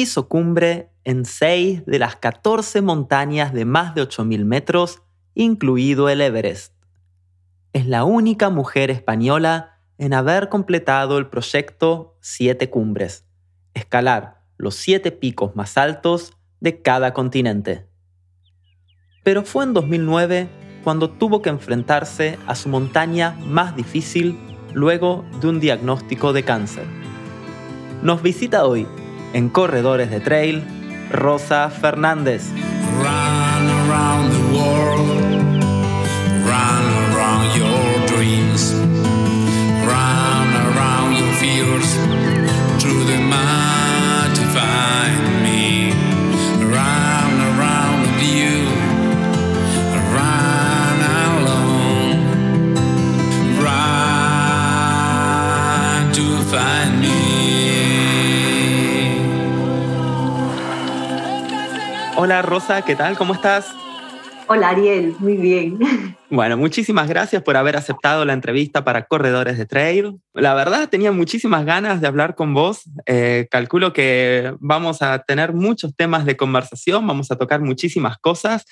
hizo cumbre en 6 de las 14 montañas de más de 8.000 metros, incluido el Everest. Es la única mujer española en haber completado el proyecto Siete Cumbres, escalar los siete picos más altos de cada continente. Pero fue en 2009 cuando tuvo que enfrentarse a su montaña más difícil luego de un diagnóstico de cáncer. Nos visita hoy, en Corredores de Trail, Rosa Fernández. Hola Rosa, ¿qué tal? ¿Cómo estás? Hola Ariel, muy bien. Bueno, muchísimas gracias por haber aceptado la entrevista para Corredores de Trail. La verdad, tenía muchísimas ganas de hablar con vos. Eh, calculo que vamos a tener muchos temas de conversación, vamos a tocar muchísimas cosas.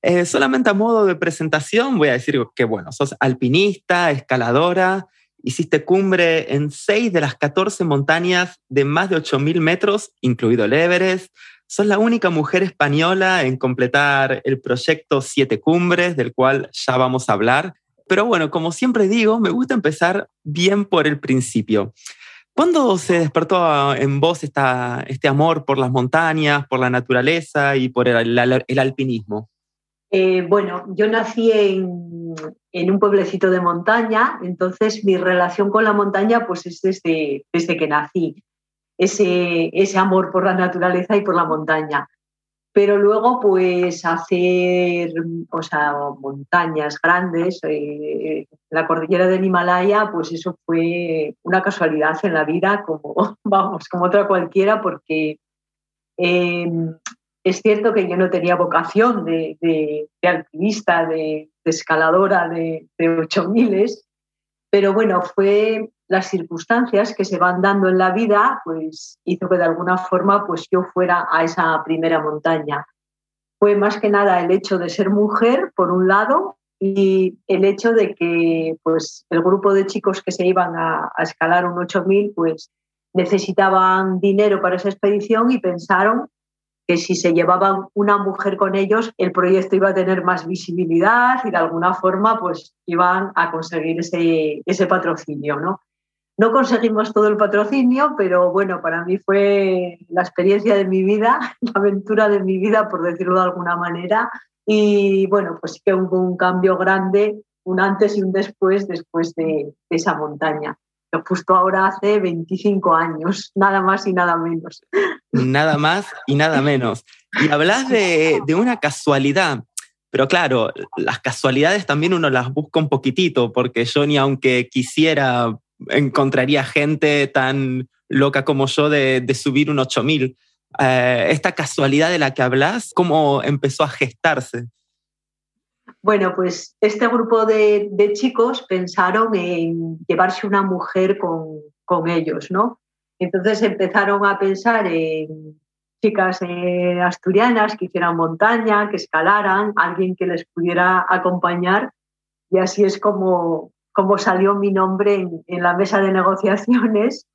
Eh, solamente a modo de presentación voy a decir que, bueno, sos alpinista, escaladora, hiciste cumbre en seis de las 14 montañas de más de 8.000 metros, incluido el Everest. Sos la única mujer española en completar el proyecto Siete Cumbres, del cual ya vamos a hablar. Pero bueno, como siempre digo, me gusta empezar bien por el principio. ¿Cuándo se despertó en vos esta, este amor por las montañas, por la naturaleza y por el, alpinismo? Eh, bueno, yo nací en, en, un pueblecito de montaña, entonces mi relación con la montaña pues es desde, desde que nací ese, ese amor por la naturaleza y por la montaña. Pero luego, pues hacer o sea, montañas grandes, eh, la cordillera del Himalaya, pues eso fue una casualidad en la vida, como, vamos, como otra cualquiera, porque em, es cierto que yo no tenía vocación de, de, de alpinista, de, escaladora de, de 8000, pero bueno, fue las circunstancias que se van dando en la vida, pues hizo que de alguna forma pues yo fuera a esa primera montaña. Fue más que nada el hecho de ser mujer, por un lado, y el hecho de que pues el grupo de chicos que se iban a, escalar un 8000 pues necesitaban dinero para esa expedición y pensaron que si se llevaban una mujer con ellos, el proyecto iba a tener más visibilidad y de alguna forma pues iban a conseguir ese, ese patrocinio, ¿no? No conseguimos todo el patrocinio, pero bueno, para mí fue la experiencia de mi vida, la aventura de mi vida, por decirlo de alguna manera. Y bueno, pues sí que hubo un cambio grande, un antes y un después, después de, esa montaña. Justo ahora hace 25 años, nada más y nada menos. Nada más y nada menos. Y hablas de, de una casualidad, pero claro, las casualidades también uno las busca un poquitito, porque yo ni aunque quisiera encontraría gente tan loca como yo de, subir un 8000. Eh, esta casualidad de la que hablas, ¿cómo empezó a gestarse? Bueno, pues este grupo de, chicos pensaron en llevarse una mujer con, ellos, ¿no? Entonces empezaron a pensar en chicas eh, asturianas que hicieran montaña, que escalaran, alguien que les pudiera acompañar. Y así es como, como salió mi nombre en, la mesa de negociaciones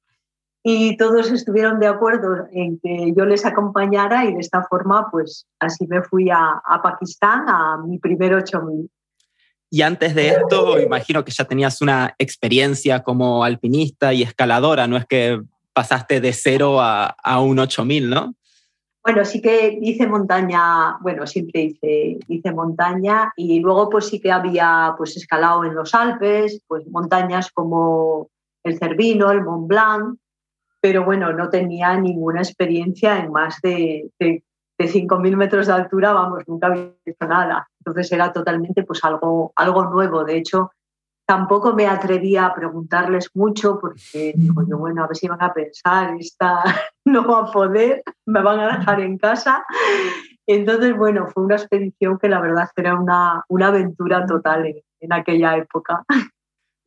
y todos estuvieron de acuerdo en que yo les acompañara y de esta forma, pues así me fui a, Pakistán a mi primer 8000. Y antes de esto, imagino que ya tenías una experiencia como alpinista y escaladora, no es que pasaste de cero a, a un 8000, ¿no? Bueno, sí que hice montaña, bueno, siempre hice, hice montaña y luego pues sí que había pues escalado en los Alpes, pues montañas como el Cervino, el Mont Blanc, pero bueno, no tenía ninguna experiencia en más de, de, de 5.000 metros de altura, vamos, nunca había hecho nada. Entonces era totalmente pues algo, algo nuevo. De hecho, tampoco me atrevía a preguntarles mucho porque digo yo, bueno, a ver si van a pensar, esta no va a poder, me van a dejar en casa. Entonces, bueno, fue una expedición que la verdad era una, una aventura total en, aquella época.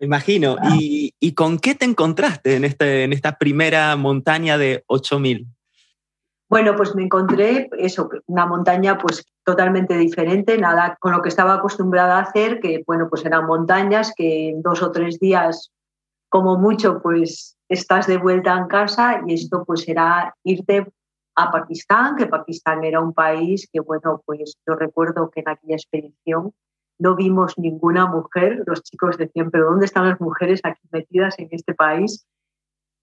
Me imagino. ¿Y, ¿Y, con qué te encontraste en, este, en esta primera montaña de 8000? Bueno, pues me encontré eso, una montaña pues totalmente diferente, nada con lo que estaba acostumbrada a hacer, que bueno, pues eran montañas que en dos o tres días, como mucho, pues estás de vuelta en casa y esto pues era irte a Pakistán, que Pakistán era un país que bueno, pues yo recuerdo que en aquella expedición no vimos ninguna mujer, los chicos decían, pero ¿dónde están las mujeres aquí metidas en este país?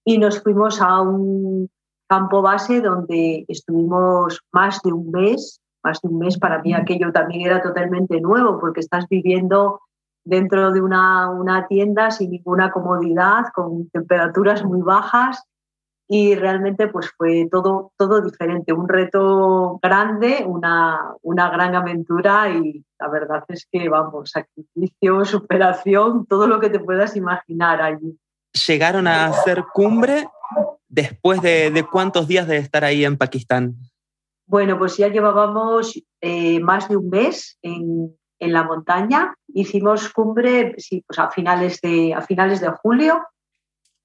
Y nos fuimos a un campo base donde estuvimos más de un mes, más de un mes, para mí aquello también era totalmente nuevo porque estás viviendo dentro de una, una tienda sin ninguna comodidad, con temperaturas muy bajas y realmente pues fue todo, todo diferente, un reto grande, una, una gran aventura y la verdad es que, vamos, sacrificio, superación, todo lo que te puedas imaginar allí. ¿Llegaron a hacer cumbre después de, cuántos días de estar ahí en Pakistán? Bueno, pues ya llevábamos eh, más de un mes en, en, la montaña. Hicimos cumbre sí, pues a, finales de, a finales de julio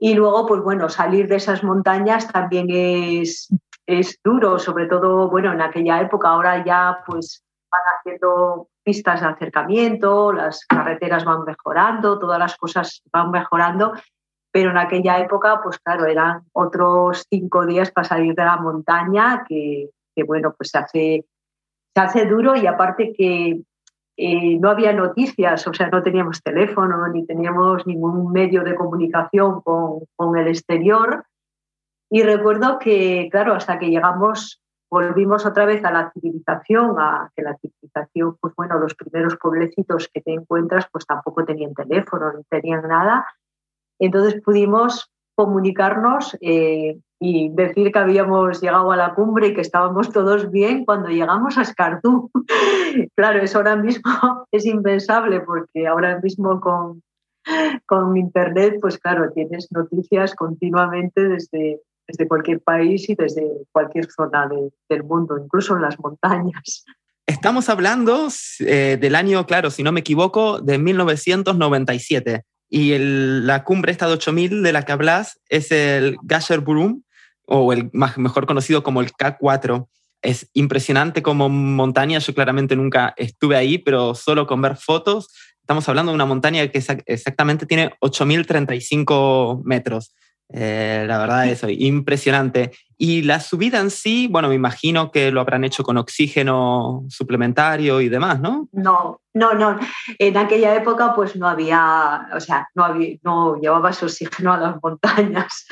y luego, pues bueno, salir de esas montañas también es, es duro, sobre todo, bueno, en aquella época. Ahora ya pues van haciendo pistas de acercamiento, las carreteras van mejorando, todas las cosas van mejorando pero en aquella época, pues claro, eran otros cinco días para salir de la montaña, que, bueno, pues se hace, se hace duro y aparte que eh, no había noticias, o sea, no teníamos teléfono ni teníamos ningún medio de comunicación con, con el exterior. Y recuerdo que, claro, hasta que llegamos, volvimos otra vez a la civilización, a que la civilización, pues bueno, los primeros pueblecitos que te encuentras, pues tampoco tenían teléfono, ni tenían nada entonces pudimos comunicarnos eh, y decir que habíamos llegado a la cumbre y que estábamos todos bien cuando llegamos a Escardú. claro, eso ahora mismo es impensable porque ahora mismo con, con Internet, pues claro, tienes noticias continuamente desde, desde cualquier país y desde cualquier zona del mundo, incluso en las montañas. Estamos hablando eh, del año, claro, si no me equivoco, de 1997. Y la cumbre esta de 8000 de la que hablas es el Gasher Burum, o el más, mejor conocido como el K4. Es impresionante como montaña. Yo claramente nunca estuve ahí, pero solo con ver fotos, estamos hablando de una montaña que exactamente tiene 8035 metros. Eh, la verdad, eso, impresionante. Y la subida en sí, bueno, me imagino que lo habrán hecho con oxígeno suplementario y demás, ¿no? No, no, no. En aquella época, pues no había, o sea, no, había, no llevabas oxígeno a las montañas.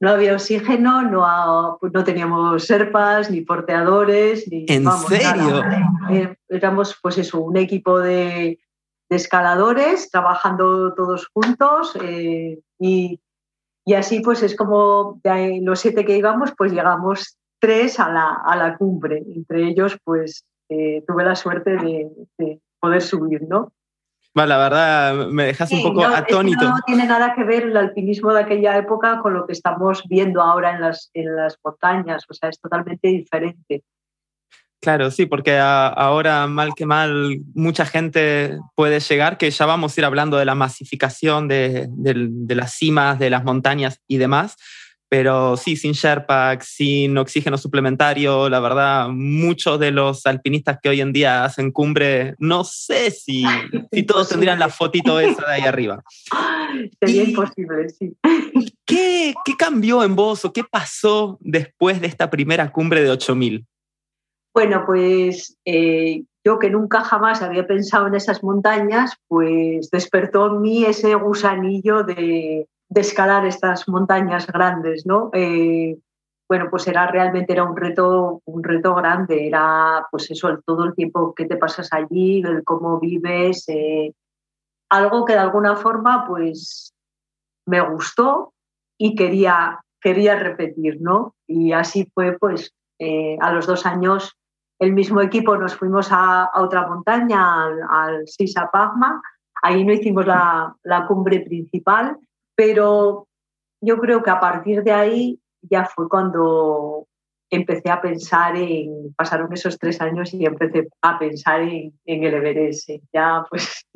No había oxígeno, no, pues no teníamos serpas, ni porteadores, ni. ¿En serio? Eh, éramos, pues eso, un equipo de, escaladores trabajando todos juntos eh, y y así pues es como de los siete que íbamos, pues llegamos tres a la, a la cumbre. Entre ellos pues eh, tuve la suerte de, poder subir, ¿no? Bueno, la verdad me dejas un poco atónito. no tiene nada que ver el alpinismo de aquella época con lo que estamos viendo ahora en las, en las montañas, o sea, es totalmente diferente. Claro, sí, porque ahora mal que mal mucha gente puede llegar, que ya vamos a ir hablando de la masificación de, las cimas, de las montañas y demás, pero sí, sin Sherpa, sin oxígeno suplementario, la verdad, muchos de los alpinistas que hoy en día hacen cumbre, no sé si, si todos tendrían la fotito esa de ahí arriba. Sería imposible, sí. ¿qué, ¿Qué cambió en vos o qué pasó después de esta primera cumbre de 8000? Bueno, pues eh, yo que nunca jamás había pensado en esas montañas, pues despertó en mí ese gusanillo de, escalar estas montañas grandes, ¿no? Eh, bueno, pues era realmente era un reto, un reto grande, era pues eso, todo el tiempo que te pasas allí, el cómo vives, eh, algo que de alguna forma pues me gustó y quería, quería repetir, ¿no? Y así fue pues a los dos años el mismo equipo nos fuimos a, otra montaña, al, Sisa Pagma. Ahí no hicimos la, cumbre principal, pero yo creo que a partir de ahí ya fue cuando empecé a pensar en, pasaron esos tres años y empecé a pensar en, el Everest. Ya pues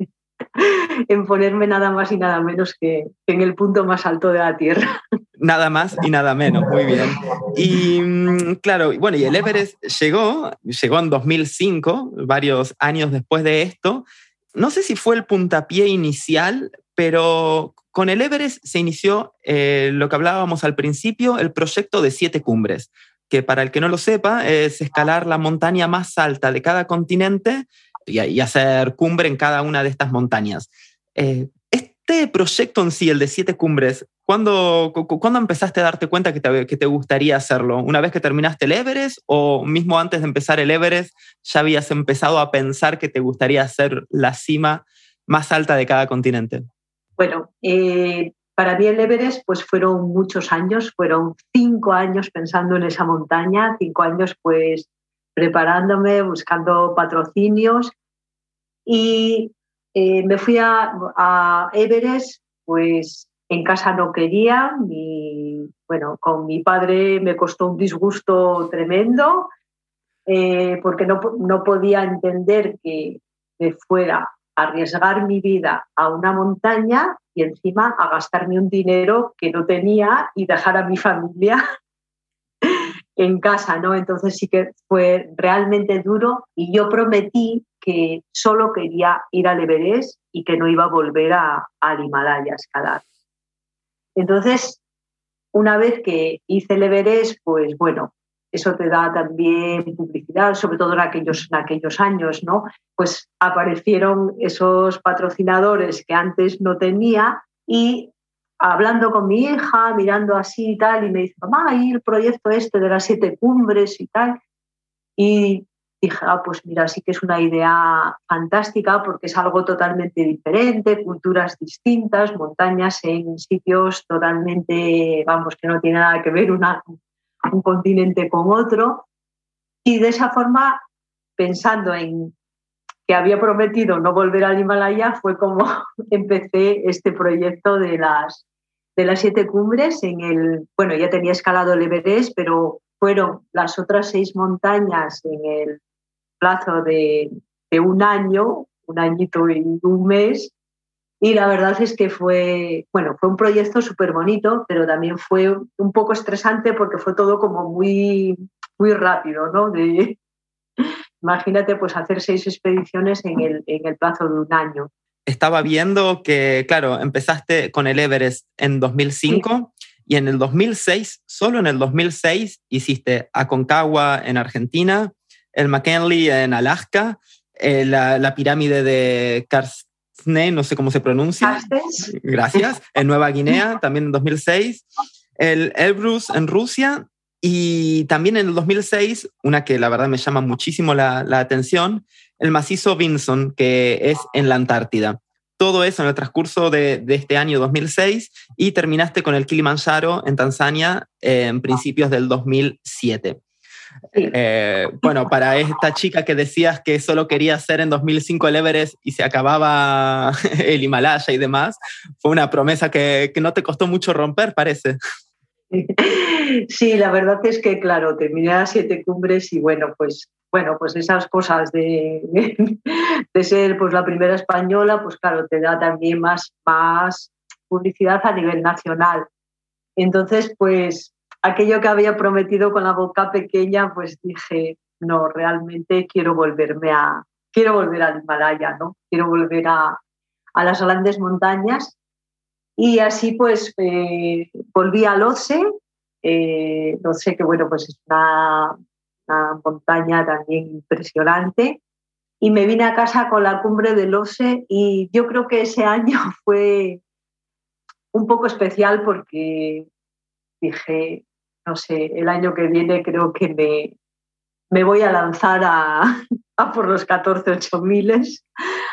en ponerme nada más y nada menos que en el punto más alto de la Tierra. Nada más y nada menos, muy bien. Y mm, claro, bueno, y el Everest llegó, llegó en 2005, varios años después de esto. No sé si fue el puntapié inicial, pero con el Everest se inició eh, lo que hablábamos al principio, el proyecto de siete cumbres, que para el que no lo sepa es escalar la montaña más alta de cada continente y, hacer cumbre en cada una de estas montañas. Eh, este proyecto en sí, el de siete cumbres, ¿cuándo, ¿cuándo empezaste a darte cuenta que te, que te, gustaría hacerlo? ¿Una vez que terminaste el Everest o mismo antes de empezar el Everest ya habías empezado a pensar que te gustaría hacer la cima más alta de cada continente? Bueno, eh, para mí el Everest pues fueron muchos años, fueron cinco años pensando en esa montaña, cinco años pues preparándome, buscando patrocinios. Y eh, me fui a, Everest, pues en casa no quería, bueno, con mi padre me costó un disgusto tremendo, eh, porque no, no podía entender que me fuera a arriesgar mi vida a una montaña y encima a gastarme un dinero que no tenía y dejar a mi familia en casa, ¿no? Entonces sí que fue realmente duro y yo prometí que solo quería ir al Everest y que no iba a volver a, al Himalaya a escalar. Entonces, una vez que hice el Everest, pues bueno, eso te da también publicidad, sobre todo en aquellos, en aquellos años, ¿no? Pues aparecieron esos patrocinadores que antes no tenía y hablando con mi hija, mirando así y tal, y me dice, mamá, hay el proyecto este de las siete cumbres y tal. Y dije, ah, pues mira, sí que es una idea fantástica porque es algo totalmente diferente, culturas distintas, montañas en sitios totalmente, vamos, que no tiene nada que ver un continente con otro. Y de esa forma, pensando en que había prometido no volver al Himalaya, fue como empecé este proyecto de las, de las siete cumbres. En el, bueno, ya tenía escalado el Everest, pero fueron las otras seis montañas en el plazo de, de un año, un añito y un mes. Y la verdad es que fue, bueno, fue un proyecto súper bonito, pero también fue un poco estresante porque fue todo como muy, muy rápido, ¿no? De, imagínate pues hacer seis expediciones en el, en el plazo de un año. Estaba viendo que, claro, empezaste con el Everest en 2005 y en el 2006, solo en el 2006, hiciste Aconcagua en Argentina, el McKinley en Alaska, eh, la, pirámide de Karsne, no sé cómo se pronuncia. Gracias. En Nueva Guinea, también en 2006. El Elbrus en Rusia y también en el 2006, una que la verdad me llama muchísimo la, atención, el macizo Vinson, que es en la Antártida. Todo eso en el transcurso de, este año 2006 y terminaste con el Kilimanjaro en Tanzania en principios del 2007. Eh, bueno, para esta chica que decías que solo quería hacer en 2005 el Everest y se acababa el Himalaya y demás, fue una promesa que, que no te costó mucho romper, parece. Sí, la verdad es que, claro, terminé las siete cumbres y bueno, pues bueno, pues esas cosas de, de, ser pues la primera española, pues claro, te da también más, más publicidad a nivel nacional. Entonces, pues aquello que había prometido con la boca pequeña, pues dije, no, realmente quiero volverme a, quiero volver al Himalaya, ¿no? Quiero volver a, a las grandes montañas y así pues eh, volví al OCE, eh, sé que bueno, pues es una, montaña también impresionante. Y me vine a casa con la cumbre del OSE y yo creo que ese año fue un poco especial porque dije, no sé, el año que viene creo que me, me voy a lanzar a, por los 14 8000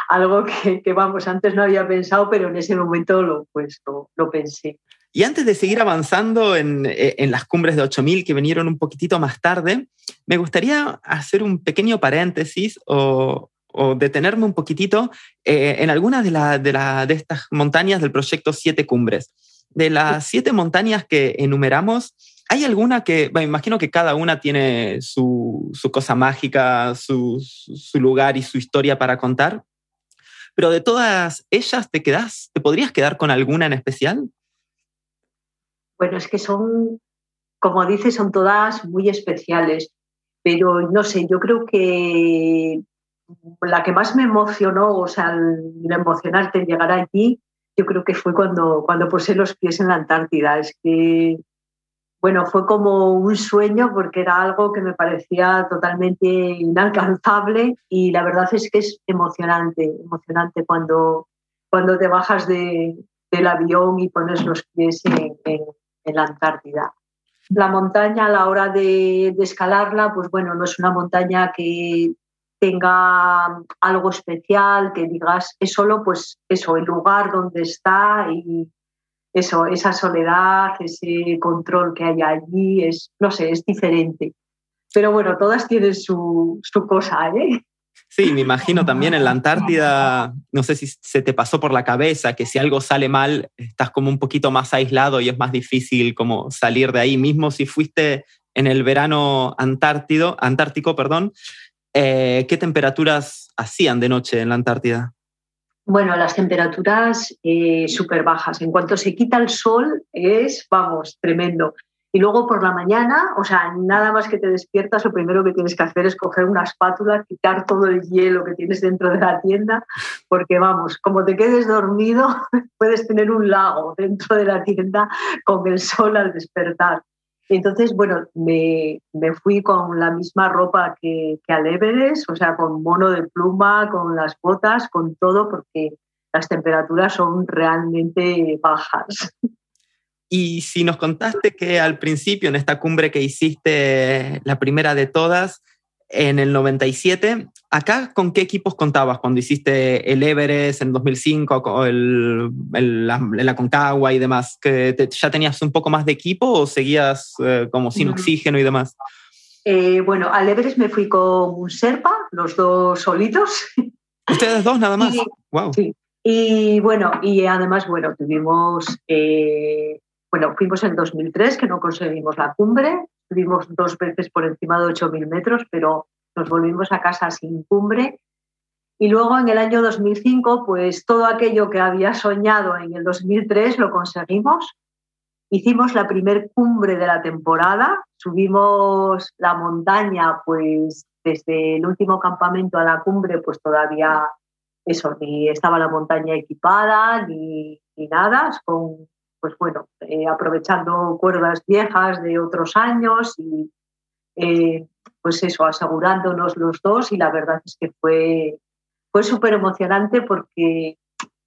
algo que, vamos, antes no había pensado, pero en ese momento lo, pues, lo, pensé. Y antes de seguir avanzando en, en, las cumbres de 8000 que vinieron un poquitito más tarde, me gustaría hacer un pequeño paréntesis o, o detenerme un poquitito eh, en algunas de, la, de, la, de estas montañas del proyecto Siete Cumbres. De las siete montañas que enumeramos, ¿Hay alguna que, me imagino que cada una tiene su, cosa mágica, su, lugar y su historia para contar? Pero de todas ellas, ¿te quedas, te podrías quedar con alguna en especial? Bueno, es que son, como dices, son todas muy especiales, pero no sé, yo creo que la que más me emocionó, o sea, el emocionarte en llegar allí, yo creo que fue cuando, cuando puse los pies en la Antártida. Es que, bueno, fue como un sueño porque era algo que me parecía totalmente inalcanzable y la verdad es que es emocionante, emocionante cuando, cuando te bajas de, del avión y pones los pies en, la Antártida. La montaña a la hora de, de escalarla, pues bueno, no es una montaña que tenga algo especial, que digas, es solo pues eso, el lugar donde está y eso, esa soledad, ese control que hay allí, es, no sé, es diferente. Pero bueno, todas tienen su, su cosa, ¿eh? Sí, me imagino también en la Antártida, no sé si se te pasó por la cabeza que si algo sale mal, estás como un poquito más aislado y es más difícil como salir de ahí. Mismo si fuiste en el verano antártido, antártico, perdón, eh, ¿Qué temperaturas hacían de noche en la Antártida? Bueno, las temperaturas eh, súper bajas. En cuanto se quita el sol es, vamos, tremendo. Y luego por la mañana, o sea, nada más que te despiertas, lo primero que tienes que hacer es coger una espátula, quitar todo el hielo que tienes dentro de la tienda, porque vamos, como te quedes dormido, puedes tener un lago dentro de la tienda con el sol al despertar. Entonces, bueno, me, fui con la misma ropa que, que al Everest, o sea, con mono de pluma, con las botas, con todo, porque las temperaturas son realmente bajas. Y si nos contaste que al principio, en esta cumbre que hiciste, la primera de todas, en el 97. ¿Acá con qué equipos contabas cuando hiciste el Everest en 2005, el, la, Concagua y demás? ¿Que ¿Ya tenías un poco más de equipo o seguías eh, como sin oxígeno y demás? Eh, bueno, al Everest me fui con un Serpa, los dos solitos. ¿Ustedes dos nada más? wow. Sí. Y bueno, y además, bueno, tuvimos, eh, bueno, fuimos en 2003 que no conseguimos la cumbre, Estuvimos dos veces por encima de 8.000 metros, pero nos volvimos a casa sin cumbre. Y luego en el año 2005, pues todo aquello que había soñado en el 2003 lo conseguimos. Hicimos la primer cumbre de la temporada, subimos la montaña, pues desde el último campamento a la cumbre, pues todavía eso, ni estaba la montaña equipada, ni, ni nada, con pues bueno, eh, aprovechando cuerdas viejas de otros años y eh, pues eso, asegurándonos los dos y la verdad es que fue, fue súper emocionante porque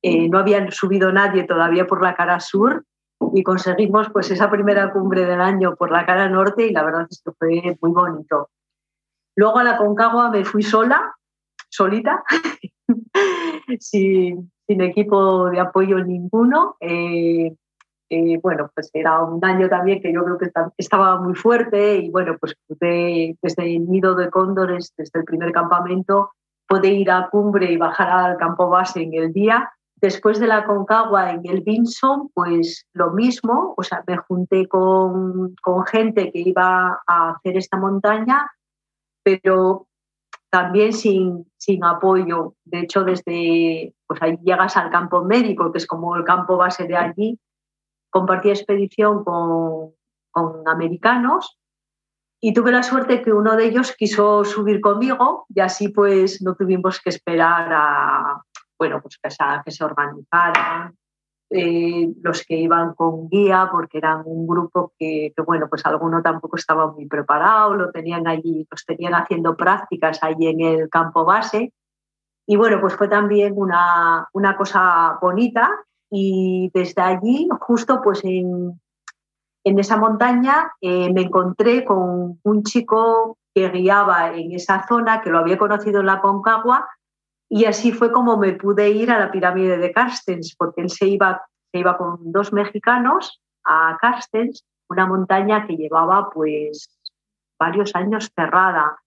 eh, no habían subido nadie todavía por la cara sur y conseguimos pues esa primera cumbre del año por la cara norte y la verdad es que fue muy bonito. Luego a la Concagua me fui sola, solita, sin, equipo de apoyo ninguno. Bueno, pues era un año también que yo creo que estaba muy fuerte y bueno, pues pude desde el nido de cóndores, desde el primer campamento, pude ir a cumbre y bajar al campo base en el día. Después de la Concagua en el Vinson, pues lo mismo, o sea, me junté con, con gente que iba a hacer esta montaña, pero también sin, sin apoyo. De hecho, desde, pues ahí llegas al campo médico, que es como el campo base de allí, compartí expedición con, americanos y tuve la suerte que uno de ellos quiso subir conmigo y así pues no tuvimos que esperar a, bueno, pues que, que se organizaran eh, los que iban con guía porque eran un grupo que, bueno, pues alguno tampoco estaba muy preparado, lo tenían allí, los tenían haciendo prácticas allí en el campo base. Y bueno, pues fue también una, una cosa bonita y desde allí, justo pues en, en esa montaña, eh, me encontré con un chico que guiaba en esa zona, que lo había conocido en la Concagua, y así fue como me pude ir a la pirámide de Carstens, porque él se iba, se iba con dos mexicanos a Carstens, una montaña que llevaba pues varios años cerrada.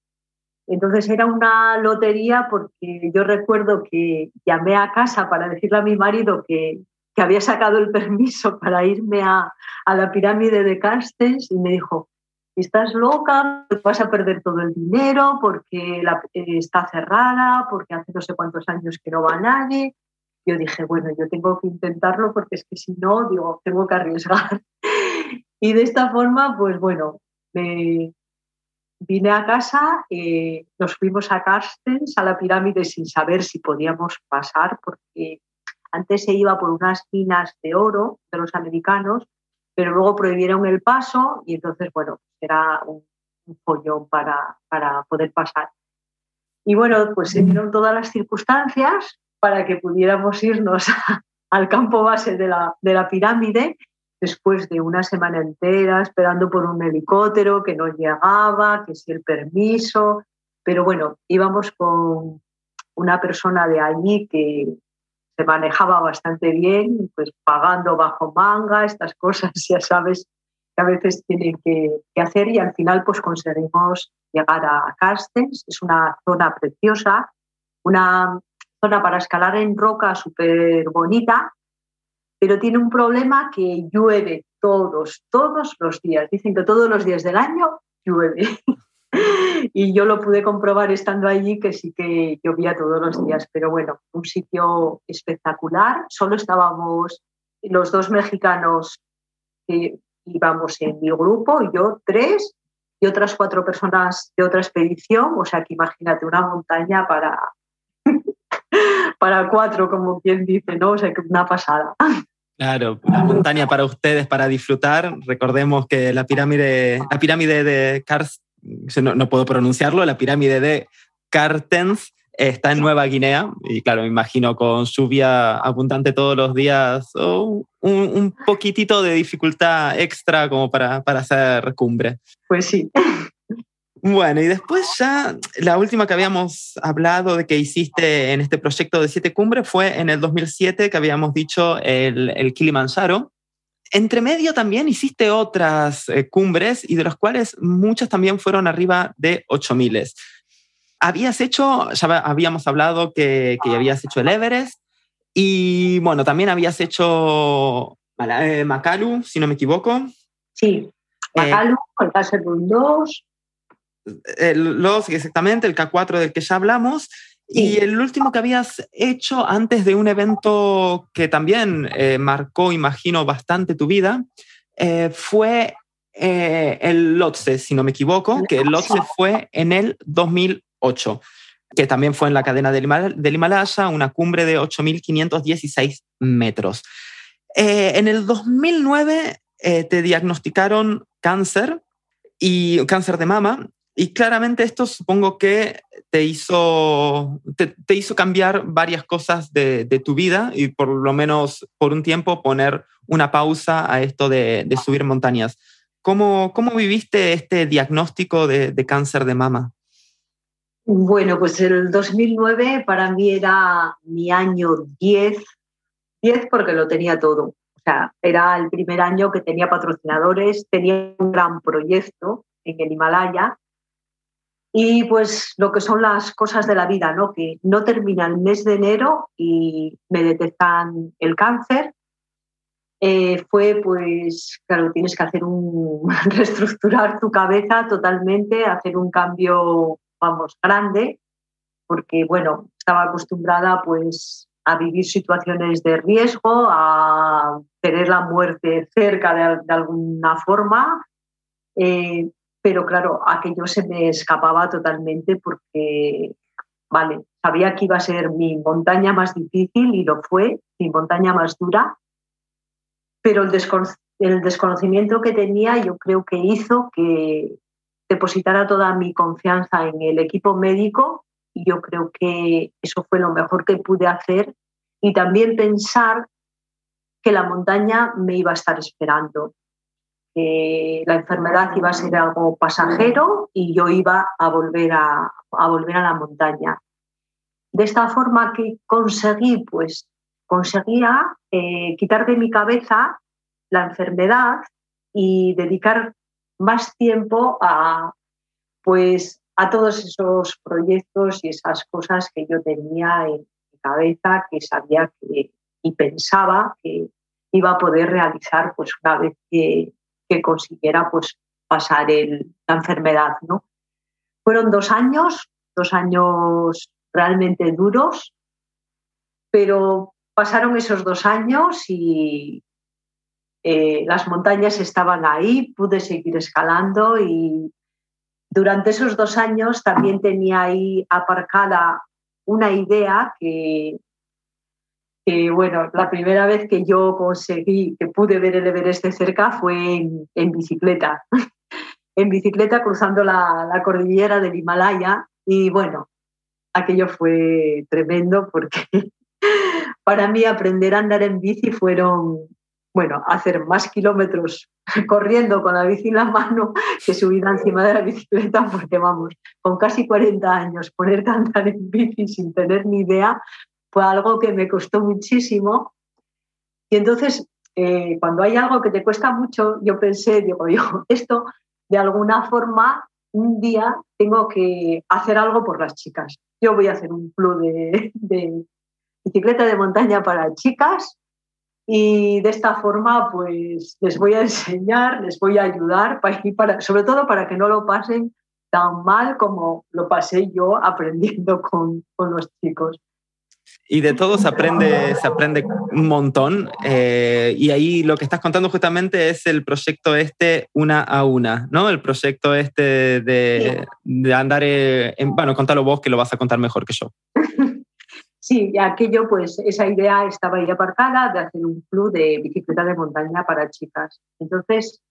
Entonces era una lotería porque yo recuerdo que llamé a casa para decirle a mi marido que, que había sacado el permiso para irme a, a la pirámide de Carstens y me dijo, estás loca, vas a perder todo el dinero porque la, eh, está cerrada, porque hace no sé cuántos años que no va nadie. Yo dije, bueno, yo tengo que intentarlo porque es que si no, digo, tengo que arriesgar. Y de esta forma, pues bueno, me vine a casa, eh, nos fuimos a Carstens, a la pirámide, sin saber si podíamos pasar, porque antes se iba por unas minas de oro de los americanos, pero luego prohibieron el paso y entonces, bueno, era un, follón para, para poder pasar. Y bueno, pues se dieron todas las circunstancias para que pudiéramos irnos al campo base de la, de la pirámide después de una semana entera esperando por un helicóptero que no llegaba, que si el permiso, pero bueno, íbamos con una persona de allí que se manejaba bastante bien, pues pagando bajo manga, estas cosas, ya sabes, que a veces tienen que, hacer y al final pues conseguimos llegar a Carstens, es una zona preciosa, una zona para escalar en roca súper bonita, pero tiene un problema que llueve todos, todos los días. Dicen que todos los días del año llueve. y yo lo pude comprobar estando allí que sí que llovía todos los días, pero bueno, un sitio espectacular. Solo estábamos los dos mexicanos que íbamos en mi grupo, yo tres, y otras cuatro personas de otra expedición, o sea que imagínate una montaña para, para cuatro, como quien dice, ¿no? O sea que una pasada. Claro, una montaña para ustedes para disfrutar. Recordemos que la pirámide, la pirámide de Kars, no, no puedo pronunciarlo, la pirámide de Cartens está en Nueva Guinea y claro, me imagino con lluvia abundante todos los días un, un, poquitito de dificultad extra como para, para hacer cumbre. Pues sí. Bueno, y después ya la última que habíamos hablado de que hiciste en este proyecto de siete cumbres fue en el 2007 que habíamos dicho el, el Kilimanjaro. Entre medio también hiciste otras eh, cumbres y de las cuales muchas también fueron arriba de 8000. Habías hecho, ya habíamos hablado que, que habías hecho el Everest y bueno, también habías hecho eh, Makalu, si no me equivoco. Sí, eh, el Kasserun 2 el, los, exactamente, el K4 del que ya hablamos. Y el último que habías hecho antes de un evento que también eh, marcó, imagino, bastante tu vida, eh, fue eh, el Lotse, si no me equivoco, que el Lotse fue en el 2008, que también fue en la cadena del, del Himalaya, una cumbre de 8.516 metros. en el 2009 te diagnosticaron cáncer y cáncer de mama y claramente esto supongo que te hizo, te, hizo cambiar varias cosas de, tu vida y por lo menos por un tiempo poner una pausa a esto de, subir montañas. ¿Cómo, ¿Cómo, viviste este diagnóstico de, cáncer de mama? Bueno, pues el 2009 para mí era mi año 10, 10 porque lo tenía todo. O sea, era el primer año que tenía patrocinadores, tenía un gran proyecto en el Himalaya y pues lo que son las cosas de la vida, ¿no? Que no termina el mes de enero y me detectan el cáncer. Eh, fue pues, claro, tienes que hacer un, reestructurar tu cabeza totalmente, hacer un cambio, vamos, grande, porque, bueno, estaba acostumbrada pues a vivir situaciones de riesgo, a tener la muerte cerca de, de alguna forma. Eh, pero claro, aquello se me escapaba totalmente porque, vale, sabía que iba a ser mi montaña más difícil y lo fue, mi montaña más dura, pero el, el desconocimiento que tenía yo creo que hizo que depositara toda mi confianza en el equipo médico y yo creo que eso fue lo mejor que pude hacer y también pensar que la montaña me iba a estar esperando que la enfermedad iba a ser algo pasajero y yo iba a volver a, volver a la montaña. De esta forma que conseguí, pues conseguía eh, quitar de mi cabeza la enfermedad y dedicar más tiempo a, pues, a todos esos proyectos y esas cosas que yo tenía en mi cabeza, que sabía que, y pensaba que iba a poder realizar pues, una vez que, que consiguiera pues, pasar la enfermedad. ¿no? Fueron dos años, dos años realmente duros, pero pasaron esos dos años y eh, las montañas estaban ahí, pude seguir escalando y durante esos dos años también tenía ahí aparcada una idea que, bueno, la primera vez que yo conseguí, que pude ver el Everest de cerca fue en, bicicleta, en bicicleta cruzando la, cordillera del Himalaya y bueno, aquello fue tremendo porque para mí aprender a andar en bici fueron, bueno, hacer más kilómetros corriendo con la bici en la mano que subir encima de la bicicleta, porque vamos, con casi 40 años, poner a andar en bici sin tener ni idea fue algo que me costó muchísimo. Y entonces, eh, cuando hay algo que te cuesta mucho, yo pensé, digo yo, esto de alguna forma un día tengo que hacer algo por las chicas. Yo voy a hacer un club de, de bicicleta de montaña para chicas y de esta forma pues les voy a enseñar, les voy a ayudar, para, para, sobre todo para que no lo pasen tan mal como lo pasé yo aprendiendo con, con los chicos. Y de todo se aprende, se aprende un montón. Eh, y ahí lo que estás contando justamente es el proyecto este una a una, ¿no? El proyecto este de, de andar, en, bueno, contalo vos que lo vas a contar mejor que yo. Sí, aquello, pues esa idea estaba ahí aparcada de hacer un club de bicicleta de montaña para chicas. Entonces,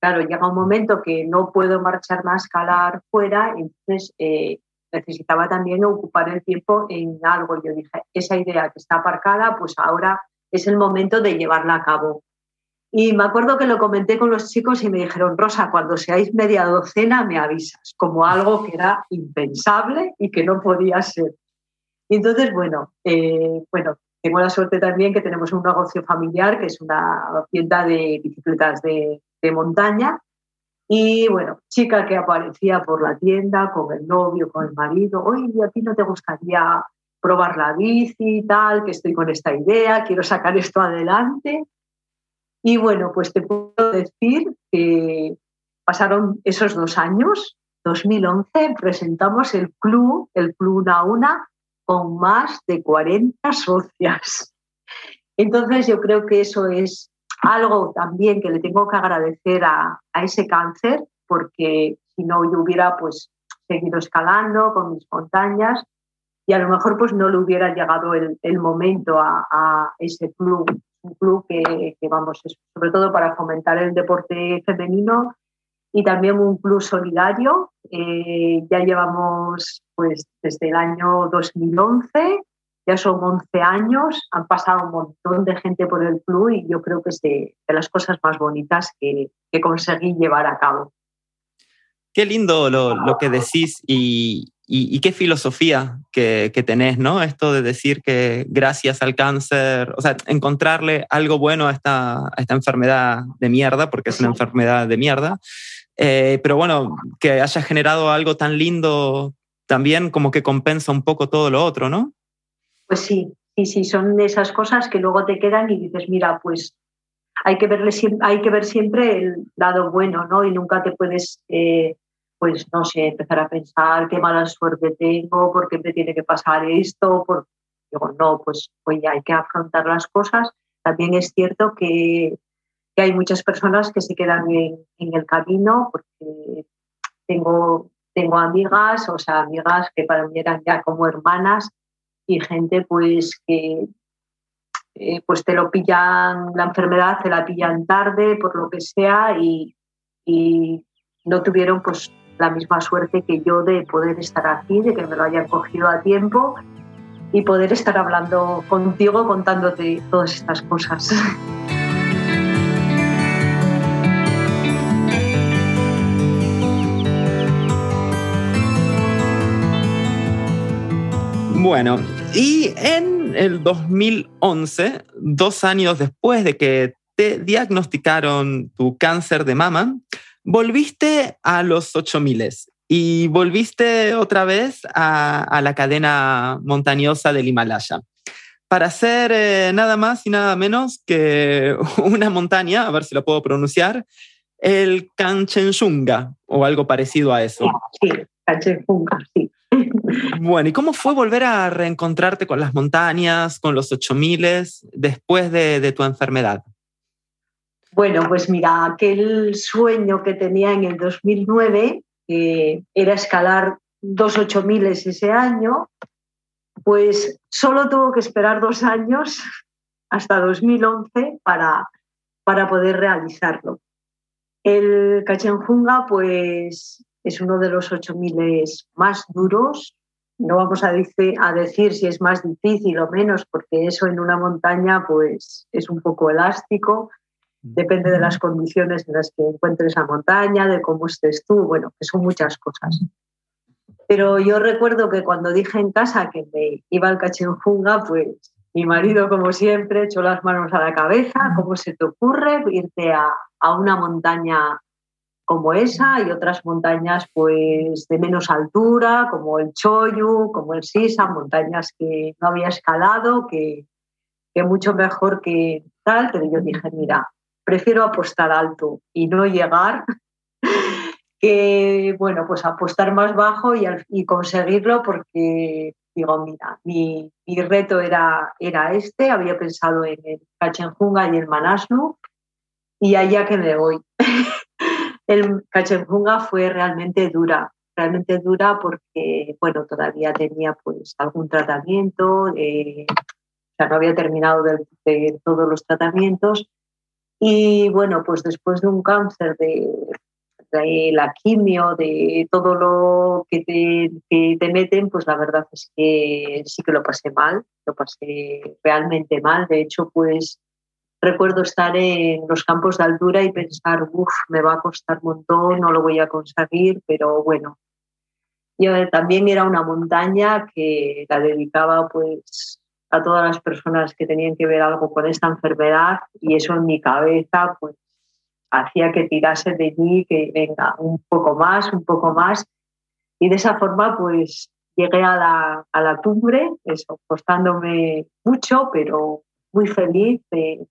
claro, llega un momento que no puedo marchar más, escalar fuera, entonces eh, necesitaba también ocupar el tiempo en algo. Yo dije, esa idea que está aparcada, pues ahora es el momento de llevarla a cabo. Y me acuerdo que lo comenté con los chicos y me dijeron, Rosa, cuando seáis media docena me avisas, como algo que era impensable y que no podía ser. Y entonces, bueno, eh, bueno, tengo la suerte también que tenemos un negocio familiar que es una tienda de bicicletas de, de montaña. Y bueno, chica que aparecía por la tienda con el novio, con el marido, oye, ¿a ti no te gustaría probar la bici y tal? Que estoy con esta idea, quiero sacar esto adelante. Y bueno, pues te puedo decir que pasaron esos dos años, 2011, presentamos el club, el Club Una Una, con más de 40 socias. Entonces yo creo que eso es algo también que le tengo que agradecer a, ese cáncer, porque si no yo hubiera pues seguido escalando con mis montañas y a lo mejor pues no le hubiera llegado el, momento a, ese club, un club que, que, vamos, es sobre todo para fomentar el deporte femenino y también un club solidario. Eh, ya llevamos pues desde el año 2011, ya son 11 años, han pasado un montón de gente por el club y yo creo que es de, las cosas más bonitas que, que, conseguí llevar a cabo. Qué lindo lo, lo que decís y, y, qué filosofía que, que, tenés, ¿no? Esto de decir que gracias al cáncer, o sea, encontrarle algo bueno a esta, a esta enfermedad de mierda, porque es una enfermedad de mierda, eh, pero bueno, que haya generado algo tan lindo también como que compensa un poco todo lo otro, ¿no? Pues sí, sí, sí, son esas cosas que luego te quedan y dices, mira, pues hay que, verle, hay que ver siempre el lado bueno, ¿no? Y nunca te puedes, eh, pues no sé, empezar a pensar qué mala suerte tengo, por qué me tiene que pasar esto, por... Digo, no, pues oye, hay que afrontar las cosas. También es cierto que que hay muchas personas que se quedan en, el camino porque tengo, tengo amigas, o sea, amigas que para mí eran ya como hermanas y gente pues que eh, pues te lo pillan, la enfermedad te la pillan tarde por lo que sea y, y no tuvieron pues la misma suerte que yo de poder estar aquí, de que me lo hayan cogido a tiempo y poder estar hablando contigo, contándote todas estas cosas. Bueno, y en el 2011, dos años después de que te diagnosticaron tu cáncer de mama, volviste a los 8000 y volviste otra vez a, la cadena montañosa del Himalaya para hacer eh, nada más y nada menos que una montaña, a ver si lo puedo pronunciar, el Kanchenjunga o algo parecido a eso. Sí, Kanchenjunga, sí. Bueno, ¿y cómo fue volver a reencontrarte con las montañas, con los 8000 después de, tu enfermedad? Bueno, pues mira, aquel sueño que tenía en el 2009 era escalar dos 8000 ese año, pues solo tuvo que esperar dos años hasta 2011 para, para poder realizarlo. El Cachenjunga, pues es uno de los 8000 más duros. No vamos a, a decir si es más difícil o menos, porque eso en una montaña pues es un poco elástico. Depende de las condiciones en las que encuentres la montaña, de cómo estés tú, bueno, que son muchas cosas. Pero yo recuerdo que cuando dije en casa que me iba al Cachenjunga, pues mi marido, como siempre, echó las manos a la cabeza. ¿Cómo se te ocurre irte a, a una montaña como esa y otras montañas pues de menos altura, como el Choyu, como el Sisa, montañas que no había escalado, que, que mucho mejor que tal, pero yo dije, mira, prefiero apostar alto y no llegar que, bueno, pues apostar más bajo y, y conseguirlo porque digo, mira, mi, mi, reto era, era este, había pensado en el Kachenjunga y el Manaslu y allá que me voy. el Cachenjunga fue realmente dura, realmente dura porque, bueno, todavía tenía pues algún tratamiento, eh, o sea, no había terminado de, todos los tratamientos y, bueno, pues después de un cáncer de, la quimio, de todo lo que te, que te meten, pues la verdad es que sí que lo pasé mal, lo pasé realmente mal. De hecho, pues recuerdo estar en los campos de altura y pensar, uff, me va a costar un montón, no lo voy a conseguir, pero bueno. Yo también era una montaña que la dedicaba pues a todas las personas que tenían que ver algo con esta enfermedad y eso en mi cabeza pues hacía que tirase de mí, que venga un poco más, un poco más. Y de esa forma pues llegué a la, a la cumbre, eso, costándome mucho, pero muy feliz de,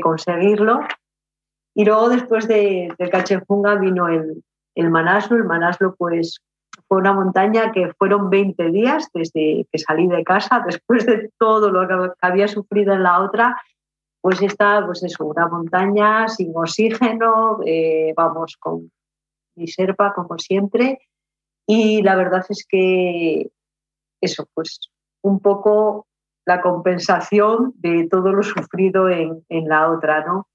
conseguirlo. Y luego después de, del Cachefunga vino el, el Manaslo. El Manaslo pues fue una montaña que fueron 20 días desde que salí de casa, después de todo lo que había sufrido en la otra, pues esta pues es una montaña sin oxígeno, eh, vamos con mi serpa como siempre. Y la verdad es que eso, pues un poco la compensación de todo lo sufrido en, la otra, ¿no?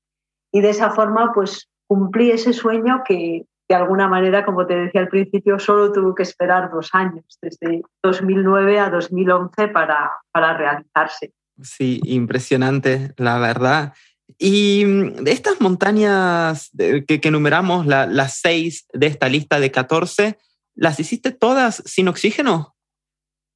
Y de esa forma, pues cumplí ese sueño que de alguna manera, como te decía al principio, solo tuvo que esperar dos años, desde 2009 a 2011 para, para realizarse. Sí, impresionante, la verdad. Y de estas montañas que, que numeramos, las seis de esta lista de 14, ¿las hiciste todas sin oxígeno?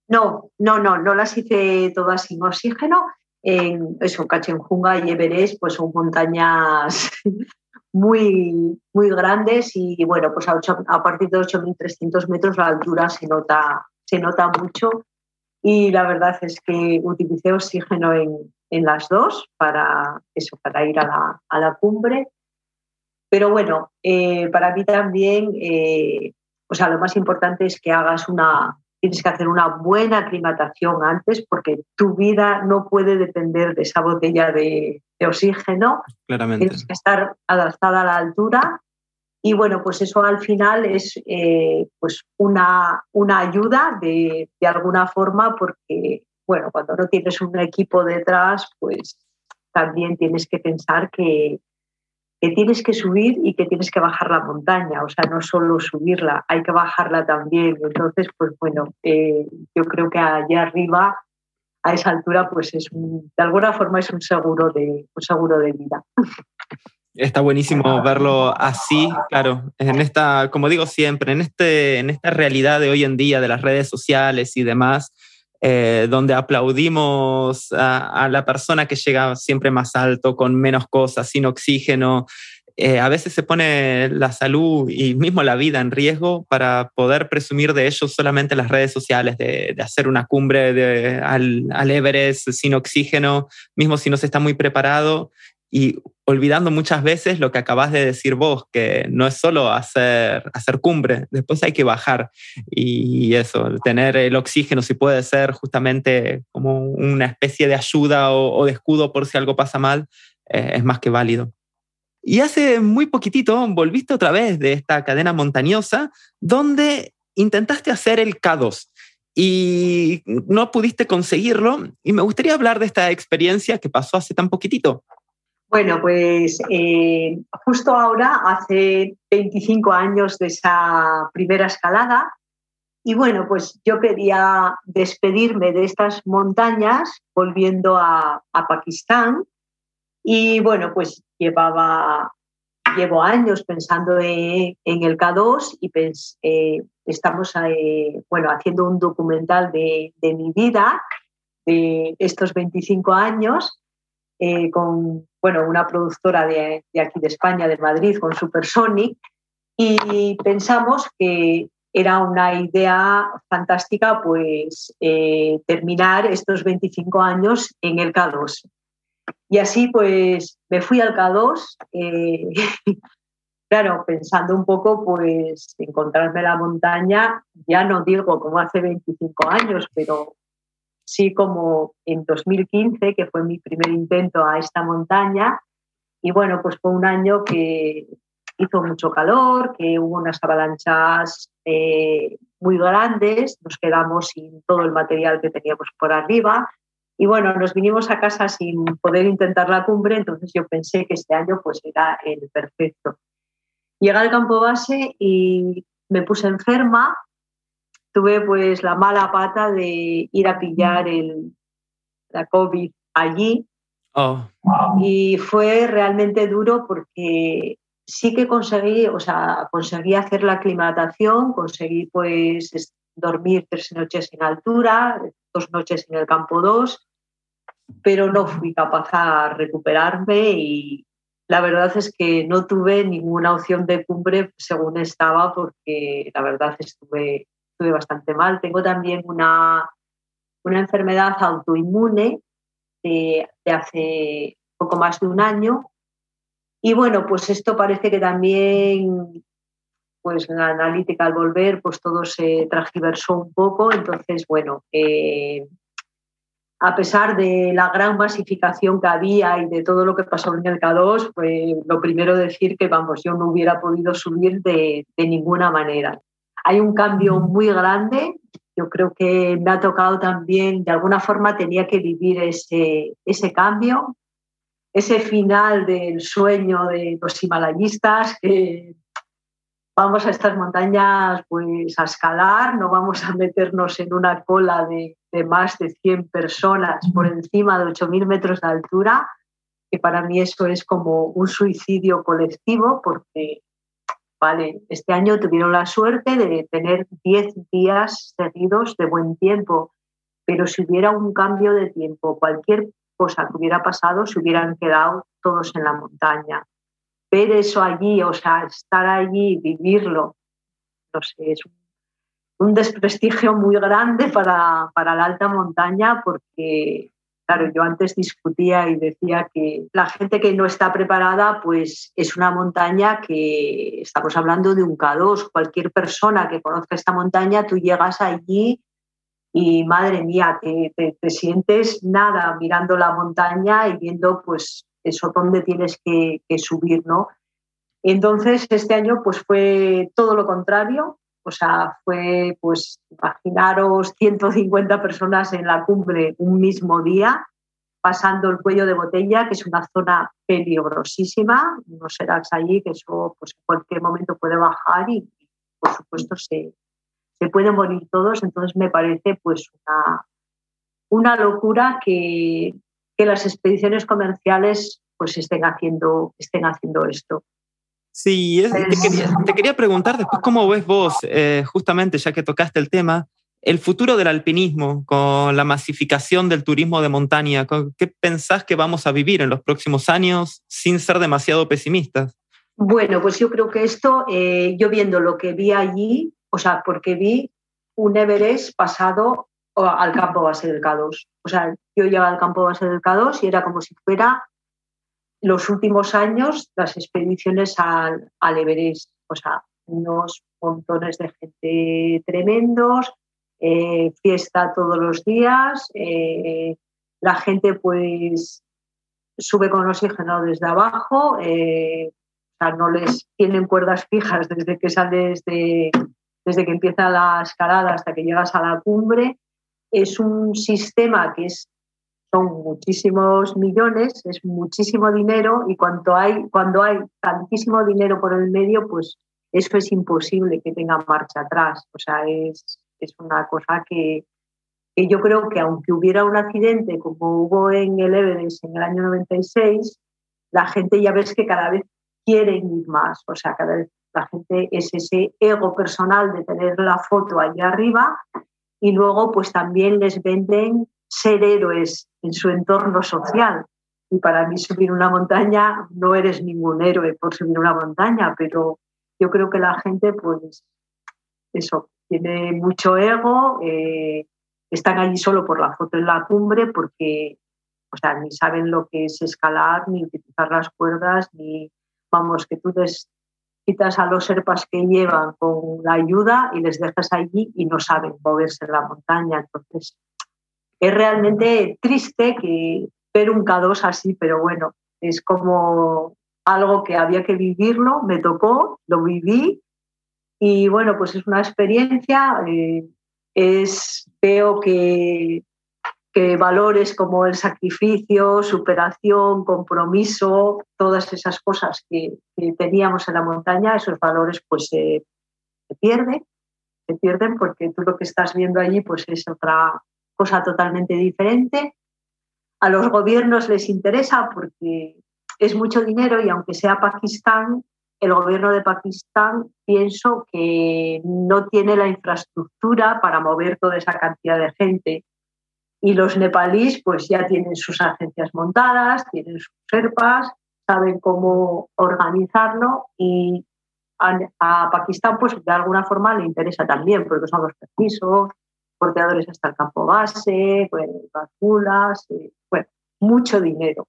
No, no, no, no las hice todas sin oxígeno. En eso, Cachenjunga y Everest, pues son montañas muy, muy grandes y bueno, pues a, a partir de 8.300 metros la altura se nota, se nota mucho y la verdad es que utilicé oxígeno en, en las dos para eso, para ir a la, cumbre. Pero bueno, eh, para mí también, eh, o sea, lo más importante es que hagas una, tienes que hacer una buena aclimatación antes porque tu vida no puede depender de esa botella de, oxígeno. Claramente. Tienes que estar adaptada a la altura y bueno, pues eso al final es eh, pues una, una ayuda de, de, alguna forma porque, bueno, cuando no tienes un equipo detrás, pues también tienes que pensar que, que tienes que subir y que tienes que bajar la montaña, o sea, no solo subirla, hay que bajarla también. Entonces, pues bueno, eh, yo creo que allá arriba, a esa altura, pues es de alguna forma es un seguro de, un seguro de vida. Está buenísimo verlo así, claro, en esta, como digo siempre, en, este, en esta realidad de hoy en día de las redes sociales y demás, eh, donde aplaudimos a, la persona que llega siempre más alto, con menos cosas, sin oxígeno. Eh, a veces se pone la salud y mismo la vida en riesgo para poder presumir de ellos solamente en las redes sociales, de, hacer una cumbre al, al, Everest sin oxígeno, mismo si no se está muy preparado. Y olvidando muchas veces lo que acabas de decir vos, que no es solo hacer, hacer cumbre, después hay que bajar y eso, tener el oxígeno si puede ser justamente como una especie de ayuda o, de escudo por si algo pasa mal, eh, es más que válido. Y hace muy poquitito volviste otra vez de esta cadena montañosa donde intentaste hacer el K2 y no pudiste conseguirlo. Y me gustaría hablar de esta experiencia que pasó hace tan poquitito. Bueno, pues eh, justo ahora, hace 25 años de esa primera escalada, y bueno, pues yo quería despedirme de estas montañas volviendo a, Pakistán. Y bueno, pues llevaba, llevo años pensando en, el K2 y eh, estamos eh, bueno, haciendo un documental de, mi vida, de estos 25 años, con bueno, una productora de, aquí de España, de Madrid, con Supersonic, y pensamos que era una idea fantástica pues eh, terminar estos 25 años en el K2. Y así pues me fui al K2, eh, claro, pensando un poco pues encontrarme la montaña, ya no digo como hace 25 años, pero sí como en 2015, que fue mi primer intento a esta montaña. Y bueno, pues fue un año que hizo mucho calor, que hubo unas avalanchas eh, muy grandes, nos quedamos sin todo el material que teníamos por arriba. Y bueno, nos vinimos a casa sin poder intentar la cumbre, entonces yo pensé que este año pues era el perfecto. Llegué al campo base y me puse enferma, tuve pues la mala pata de ir a pillar el, la COVID allí. Oh. Y fue realmente duro porque sí que conseguí, o sea, conseguí hacer la aclimatación, conseguí pues dormir tres noches en altura, dos noches en el campo 2, pero no fui capaz de recuperarme y la verdad es que no tuve ninguna opción de cumbre según estaba porque la verdad estuve estuve bastante mal. Tengo también una, una enfermedad autoinmune de, hace poco más de un año. Y bueno, pues esto parece que también, pues la analítica al volver, pues todo se transgiversó un poco. Entonces, bueno, eh, a pesar de la gran masificación que había y de todo lo que pasó en el K2, pues lo primero decir que, vamos, yo no hubiera podido subir de, de ninguna manera hay un cambio muy grande. Yo creo que me ha tocado también, de alguna forma tenía que vivir ese, ese cambio, ese final del sueño de los himalayistas, que vamos a estas montañas pues a escalar, no vamos a meternos en una cola de, de más de 100 personas por encima de 8.000 metros de altura, que para mí eso es como un suicidio colectivo, porque Vale, este año tuvieron la suerte de tener 10 días seguidos de buen tiempo, pero si hubiera un cambio de tiempo, cualquier cosa que hubiera pasado, se hubieran quedado todos en la montaña. Ver eso allí, o sea, estar allí, vivirlo, no sé, es un desprestigio muy grande para, para la alta montaña porque Claro, yo antes discutía y decía que la gente que no está preparada, pues es una montaña que estamos hablando de un K2. Cualquier persona que conozca esta montaña, tú llegas allí y madre mía, te, te, sientes nada mirando la montaña y viendo pues eso dónde tienes que, que subir, ¿no? Entonces, este año pues fue todo lo contrario. O sea, fue, pues, imaginaros 150 personas en la cumbre un mismo día, pasando el cuello de botella, que es una zona peligrosísima, no será allí, que eso pues, en cualquier momento puede bajar y, por supuesto, se, se pueden morir todos. Entonces, me parece pues una, una locura que, que las expediciones comerciales pues estén haciendo, estén haciendo esto. Sí, te, quería, preguntar después cómo ves vos, eh, justamente ya que tocaste el tema, el futuro del alpinismo con la masificación del turismo de montaña. ¿Qué pensás que vamos a vivir en los próximos años sin ser demasiado pesimistas? Bueno, pues yo creo que esto, eh, yo viendo lo que vi allí, o sea, porque vi un Everest pasado al campo base del K2. O sea, yo llegaba al campo base del K2 y era como si fuera los últimos años las expediciones al, Everest, o sea, unos montones de gente tremendos, eh, fiesta todos los días, eh, la gente pues sube con oxígeno desde abajo, eh, o sea, no les tienen cuerdas fijas desde que sales de, desde que empieza la escalada hasta que llegas a la cumbre. Es un sistema que es, son muchísimos millones, es muchísimo dinero y cuando hay, cuando hay tantísimo dinero por el medio, pues eso es imposible que tenga marcha atrás. O sea, es, es una cosa que, yo creo que aunque hubiera un accidente como hubo en el Everest en el año 96, la gente ya ves que cada vez quiere ir más. O sea, cada vez la gente es ese ego personal de tener la foto allí arriba y luego pues también les venden ser héroes en su entorno social. Y para mí subir una montaña no eres ningún héroe por subir una montaña, pero yo creo que la gente, pues, eso, tiene mucho ego, eh, están allí solo por la foto en la cumbre porque, o sea, ni saben lo que es escalar, ni utilizar las cuerdas, ni, vamos, que tú les quitas a los serpas que llevan con la ayuda y les dejas allí y no saben moverse en la montaña. Entonces, es realmente triste que ver un K2 así, pero bueno, es como algo que había que vivirlo, me tocó, lo viví y bueno, pues es una experiencia, eh, es, veo que, valores como el sacrificio, superación, compromiso, todas esas cosas que, teníamos en la montaña, esos valores pues se pierden, se pierden porque tú lo que estás viendo allí pues es otra cosa totalmente diferente. A los gobiernos les interesa porque es mucho dinero y aunque sea Pakistán, el gobierno de Pakistán pienso que no tiene la infraestructura para mover toda esa cantidad de gente. Y los nepalíes pues ya tienen sus agencias montadas, tienen sus serpas, saben cómo organizarlo y a, Pakistán pues de alguna forma le interesa también porque son los permisos, porteadores hasta el campo base, pues, vacunas, eh, bueno, mucho dinero.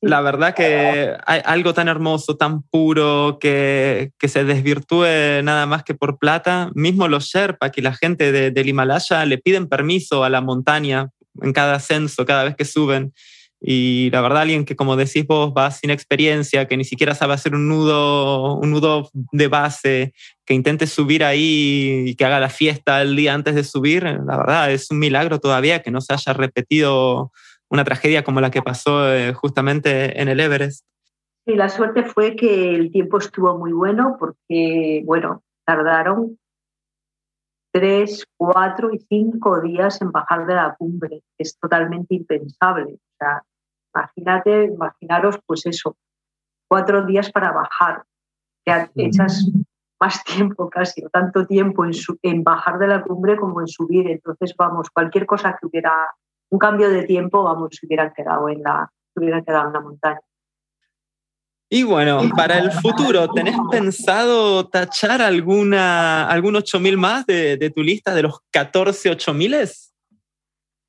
La verdad que hay algo tan hermoso, tan puro, que, que, se desvirtúe nada más que por plata. Mismo los Sherpa, que la gente de, del Himalaya le piden permiso a la montaña en cada ascenso, cada vez que suben. Y la verdad, alguien que, como decís vos, va sin experiencia, que ni siquiera sabe hacer un nudo, un nudo de base, que intente subir ahí y que haga la fiesta el día antes de subir, la verdad es un milagro todavía que no se haya repetido una tragedia como la que pasó eh, justamente en el Everest. Sí, la suerte fue que el tiempo estuvo muy bueno porque, bueno, tardaron tres, cuatro y cinco días en bajar de la cumbre. Es totalmente impensable. Sea, imagínate, imaginaros, pues eso, cuatro días para bajar. Echas más tiempo casi, o tanto tiempo en, en bajar de la cumbre como en subir. Entonces, vamos, cualquier cosa que hubiera un cambio de tiempo, vamos, se hubieran quedado en la, hubieran quedado en la montaña. Y bueno, para el futuro, ¿tenés pensado tachar alguna, algún 8000 más de, de, tu lista de los 14 8000?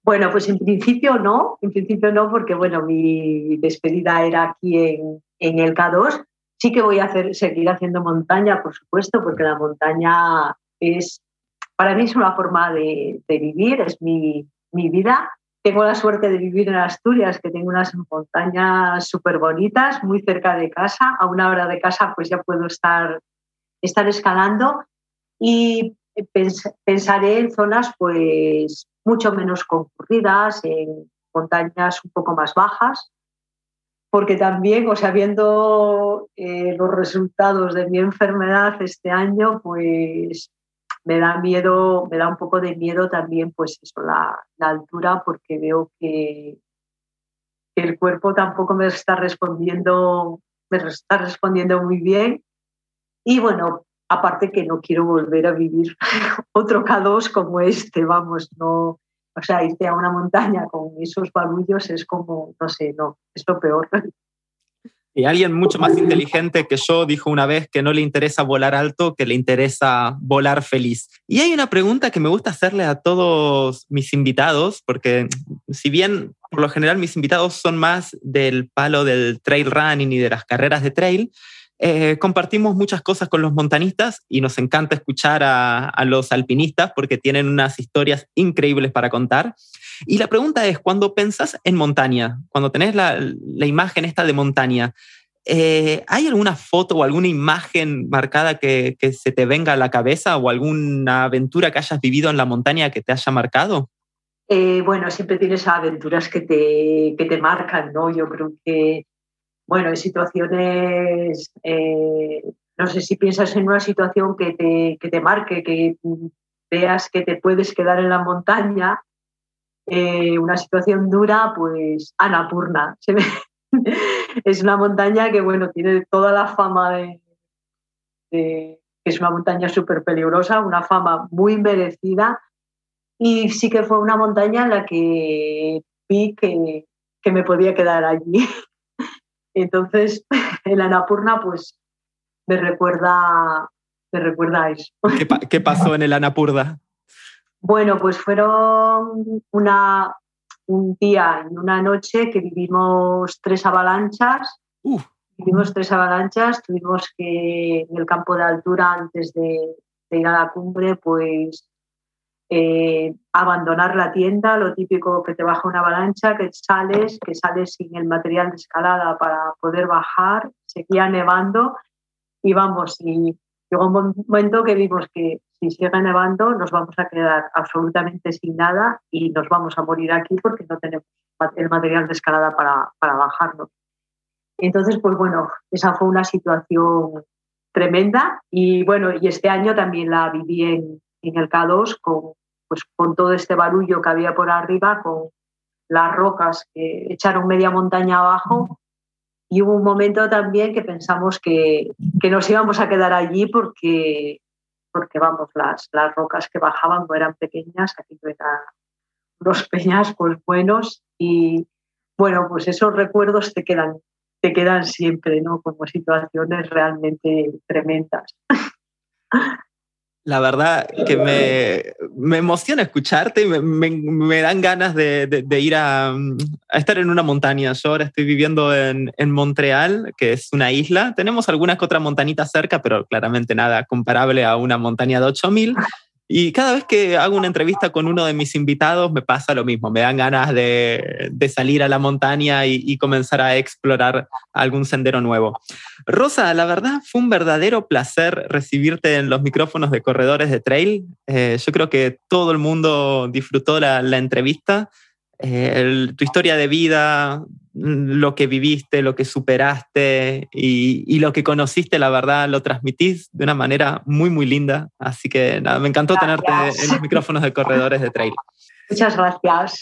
Bueno, pues en principio no, en principio no, porque bueno, mi despedida era aquí en, en el K2. Sí que voy a seguir haciendo montaña, por supuesto, porque la montaña es, para mí es una forma de, de vivir, es mi, mi vida tengo la suerte de vivir en Asturias, que tengo unas montañas súper bonitas, muy cerca de casa. A una hora de casa pues ya puedo estar, estar escalando y pensaré en zonas pues mucho menos concurridas, en montañas un poco más bajas, porque también, o sea, viendo eh, los resultados de mi enfermedad este año, pues me da miedo, me da un poco de miedo también, pues eso, la, altura, porque veo que, el cuerpo tampoco me está respondiendo, me está respondiendo muy bien. Y bueno, aparte que no quiero volver a vivir otro K2 como este, vamos, no, o sea, irte a una montaña con esos barullos es como, no sé, no, es lo peor. Y alguien mucho más inteligente que yo dijo una vez que no le interesa volar alto, que le interesa volar feliz. Y hay una pregunta que me gusta hacerle a todos mis invitados, porque si bien por lo general mis invitados son más del palo del trail running y de las carreras de trail, eh, compartimos muchas cosas con los montanistas y nos encanta escuchar a, los alpinistas porque tienen unas historias increíbles para contar. Y la pregunta es, cuando pensás en montaña, cuando tenés la, imagen esta de montaña, eh, ¿hay alguna foto o alguna imagen marcada que, se te venga a la cabeza o alguna aventura que hayas vivido en la montaña que te haya marcado? Eh, bueno, siempre tienes aventuras que te, que te marcan, ¿no? Yo creo que bueno, en situaciones, eh, no sé si piensas en una situación que te, que te marque, que veas que te puedes quedar en la montaña, eh, una situación dura, pues Anapurna. es una montaña que, bueno, tiene toda la fama de, es una montaña súper peligrosa, una fama muy merecida. Y sí que fue una montaña en la que vi que, que me podía quedar allí. Entonces, el Anapurna, pues, me recuerda, me recuerda a eso. ¿Qué, pasó en el Anapurna? Bueno, pues fueron una, un día y una noche que vivimos tres avalanchas. Vivimos tres avalanchas, tuvimos que en el campo de altura antes de, de ir a la cumbre, pues eh, abandonar la tienda, lo típico que te baja una avalancha, que sales, que sales sin el material de escalada para poder bajar, seguía nevando y vamos, y llegó un momento que vimos que si sigue nevando nos vamos a quedar absolutamente sin nada y nos vamos a morir aquí porque no tenemos el material de escalada para, para bajarnos. Entonces, pues bueno, esa fue una situación tremenda y bueno, y este año también la viví en, en el K2 con, pues, con todo este barullo que había por arriba, con las rocas que echaron media montaña abajo. Y hubo un momento también que pensamos que, que nos íbamos a quedar allí porque, porque vamos, las, las rocas que bajaban no eran pequeñas, aquí eran unos peñascos buenos y bueno, pues esos recuerdos te quedan, te quedan siempre, ¿no? Como situaciones realmente tremendas. La verdad que me, emociona escucharte y me, dan ganas de, ir a, estar en una montaña. Yo ahora estoy viviendo en, en, Montreal, que es una isla. Tenemos algunas que otras montañitas cerca, pero claramente nada comparable a una montaña de 8000. Y cada vez que hago una entrevista con uno de mis invitados me pasa lo mismo, me dan ganas de, salir a la montaña y, comenzar a explorar algún sendero nuevo. Rosa, la verdad fue un verdadero placer recibirte en los micrófonos de Corredores de Trail. Eh, yo creo que todo el mundo disfrutó la, entrevista. Eh, tu historia de vida, lo que viviste, lo que superaste y, lo que conociste, la verdad, lo transmitís de una manera muy, muy linda. Así que nada, me encantó tenerte en los micrófonos de Corredores de Trail. Muchas gracias.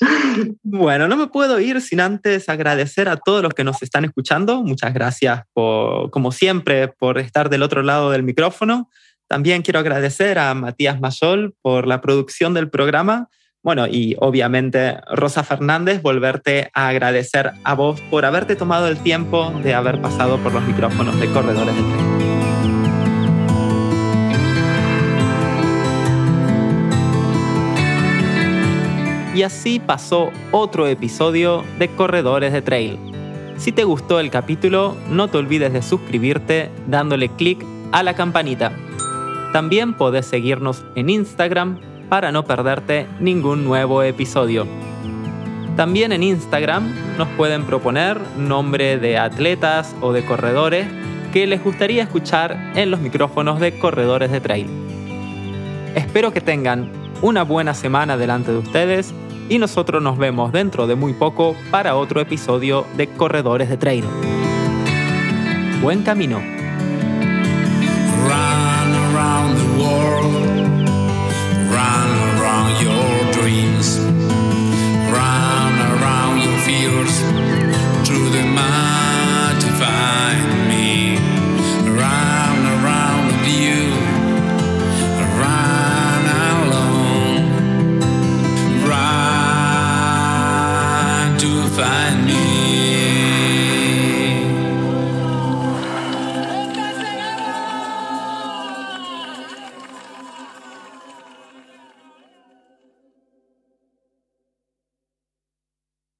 Bueno, no me puedo ir sin antes agradecer a todos los que nos están escuchando. Muchas gracias, por, como siempre, por estar del otro lado del micrófono. También quiero agradecer a Matías Mayol por la producción del programa bueno, y obviamente, Rosa Fernández, volverte a agradecer a vos por haberte tomado el tiempo de haber pasado por los micrófonos de Corredores de Trail. Y así pasó otro episodio de Corredores de Trail. Si te gustó el capítulo, no te olvides de suscribirte dándole clic a la campanita. También podés seguirnos en Instagram para no perderte ningún nuevo episodio. También en Instagram nos pueden proponer nombre de atletas o de corredores que les gustaría escuchar en los micrófonos de corredores de trail. Espero que tengan una buena semana delante de ustedes y nosotros nos vemos dentro de muy poco para otro episodio de Corredores de Trail. Buen camino. fears.